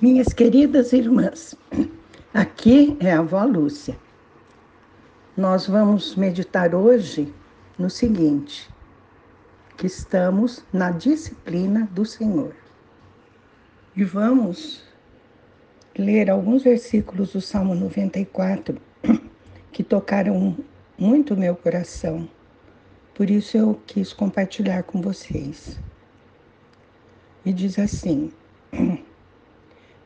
Minhas queridas irmãs, aqui é a avó Lúcia. Nós vamos meditar hoje no seguinte: que estamos na disciplina do Senhor. E vamos ler alguns versículos do Salmo 94 que tocaram muito meu coração. Por isso eu quis compartilhar com vocês. E diz assim: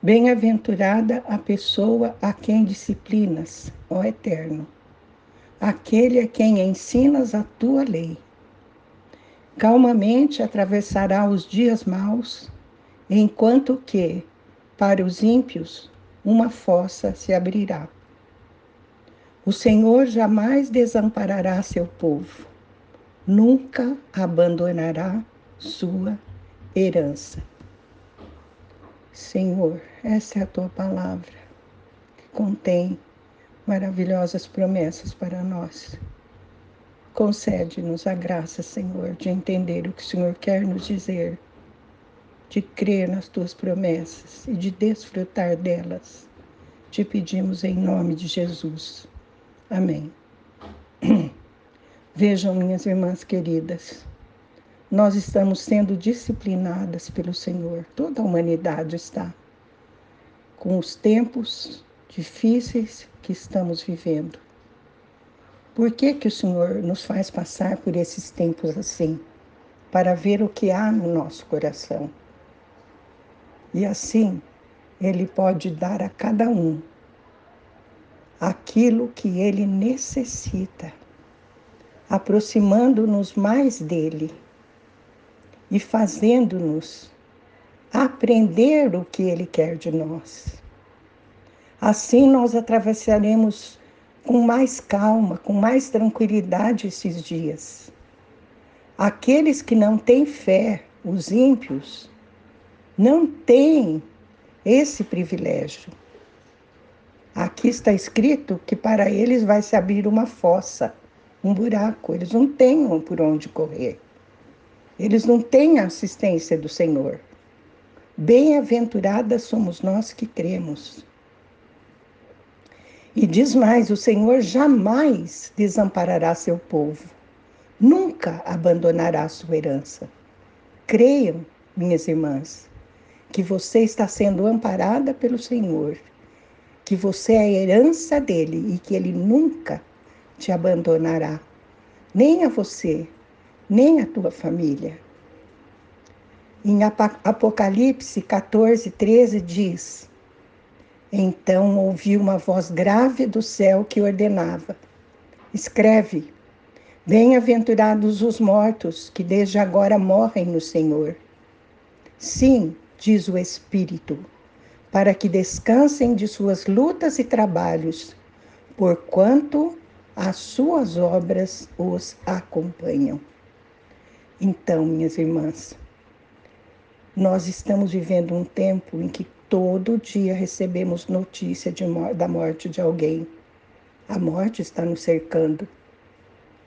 Bem-aventurada a pessoa a quem disciplinas, ó Eterno, aquele a quem ensinas a tua lei. Calmamente atravessará os dias maus, enquanto que, para os ímpios, uma fossa se abrirá. O Senhor jamais desamparará seu povo, nunca abandonará sua herança. Senhor, essa é a tua palavra, que contém maravilhosas promessas para nós. Concede-nos a graça, Senhor, de entender o que o Senhor quer nos dizer, de crer nas tuas promessas e de desfrutar delas. Te pedimos em nome de Jesus. Amém. Vejam, minhas irmãs queridas, nós estamos sendo disciplinadas pelo Senhor, toda a humanidade está, com os tempos difíceis que estamos vivendo. Por que, que o Senhor nos faz passar por esses tempos assim? Para ver o que há no nosso coração. E assim, Ele pode dar a cada um aquilo que ele necessita, aproximando-nos mais dele e fazendo-nos aprender o que Ele quer de nós. Assim nós atravessaremos com mais calma, com mais tranquilidade esses dias. Aqueles que não têm fé, os ímpios, não têm esse privilégio. Aqui está escrito que para eles vai se abrir uma fossa, um buraco, eles não têm por onde correr. Eles não têm a assistência do Senhor. Bem-aventuradas somos nós que cremos. E diz mais: o Senhor jamais desamparará seu povo, nunca abandonará sua herança. Creiam, minhas irmãs, que você está sendo amparada pelo Senhor, que você é a herança dele e que ele nunca te abandonará, nem a você, nem a tua família. Em Apocalipse 14, 13 diz: Então ouvi uma voz grave do céu que ordenava: Escreve, bem-aventurados os mortos que desde agora morrem no Senhor. Sim, diz o Espírito, para que descansem de suas lutas e trabalhos, porquanto as suas obras os acompanham. Então, minhas irmãs, nós estamos vivendo um tempo em que todo dia recebemos notícia de, da morte de alguém. A morte está nos cercando,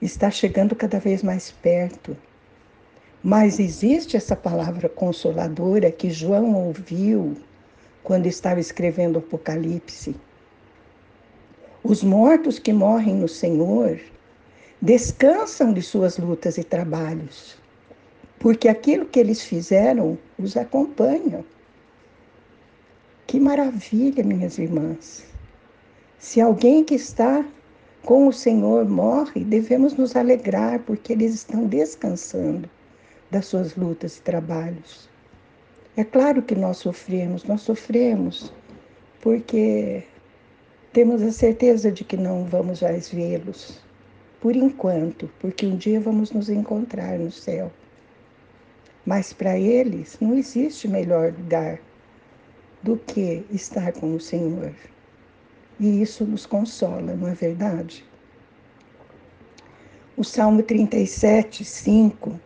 está chegando cada vez mais perto. Mas existe essa palavra consoladora que João ouviu quando estava escrevendo o Apocalipse. Os mortos que morrem no Senhor descansam de suas lutas e trabalhos porque aquilo que eles fizeram os acompanha. Que maravilha, minhas irmãs! Se alguém que está com o Senhor morre, devemos nos alegrar, porque eles estão descansando das suas lutas e trabalhos. É claro que nós sofremos, nós sofremos porque temos a certeza de que não vamos mais vê-los, por enquanto, porque um dia vamos nos encontrar no céu. Mas para eles não existe melhor lugar do que estar com o Senhor. E isso nos consola, não é verdade? O Salmo 37, 5,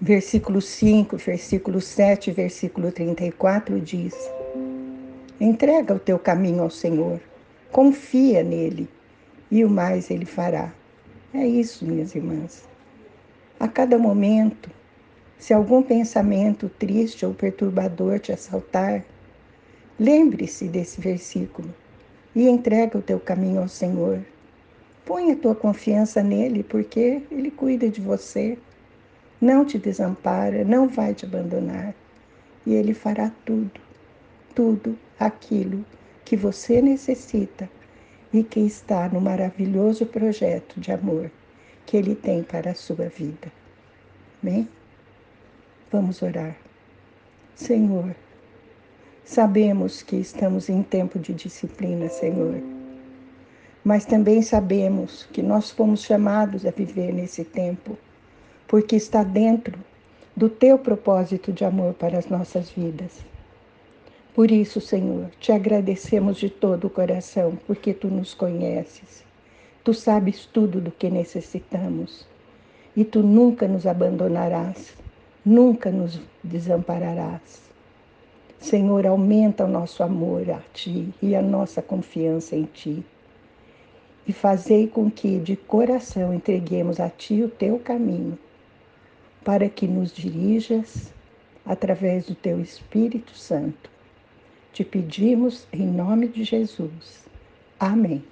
versículo 5, versículo 7, versículo 34 diz: Entrega o teu caminho ao Senhor, confia nele, e o mais ele fará. É isso, minhas irmãs. A cada momento, Se algum pensamento triste ou perturbador te assaltar, lembre-se desse versículo e entrega o teu caminho ao Senhor. Põe a tua confiança nele, porque ele cuida de você, não te desampara, não vai te abandonar. E ele fará tudo, tudo aquilo que você necessita e que está no maravilhoso projeto de amor que ele tem para a sua vida. Amém? Vamos orar. Senhor, sabemos que estamos em tempo de disciplina, Senhor. Mas também sabemos que nós fomos chamados a viver nesse tempo, porque está dentro do teu propósito de amor para as nossas vidas. Por isso, Senhor, te agradecemos de todo o coração, porque tu nos conheces. Tu sabes tudo do que necessitamos e tu nunca nos abandonarás nunca nos desampararás. Senhor, aumenta o nosso amor a Ti e a nossa confiança em Ti. E fazei com que de coração entreguemos a Ti o Teu caminho, para que nos dirijas através do Teu Espírito Santo. Te pedimos em nome de Jesus. Amém.